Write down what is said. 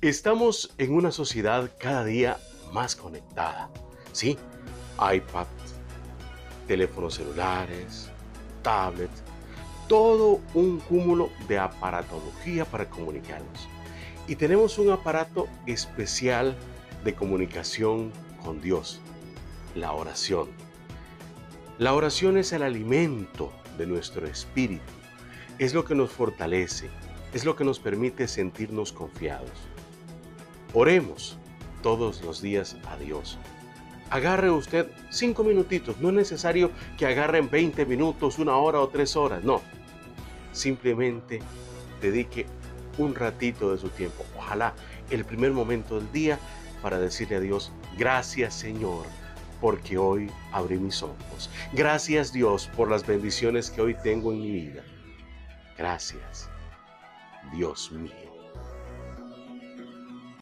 Estamos en una sociedad cada día más conectada. Sí, iPad, teléfonos celulares, tablets, todo un cúmulo de aparatología para comunicarnos. Y tenemos un aparato especial de comunicación con Dios, la oración. La oración es el alimento de nuestro espíritu, es lo que nos fortalece, es lo que nos permite sentirnos confiados. Oremos todos los días a Dios. Agarre usted cinco minutitos, no es necesario que agarren 20 minutos, una hora o tres horas, no. Simplemente dedique un ratito de su tiempo, ojalá el primer momento del día, para decirle a Dios, gracias Señor, porque hoy abrí mis ojos. Gracias Dios por las bendiciones que hoy tengo en mi vida. Gracias, Dios mío.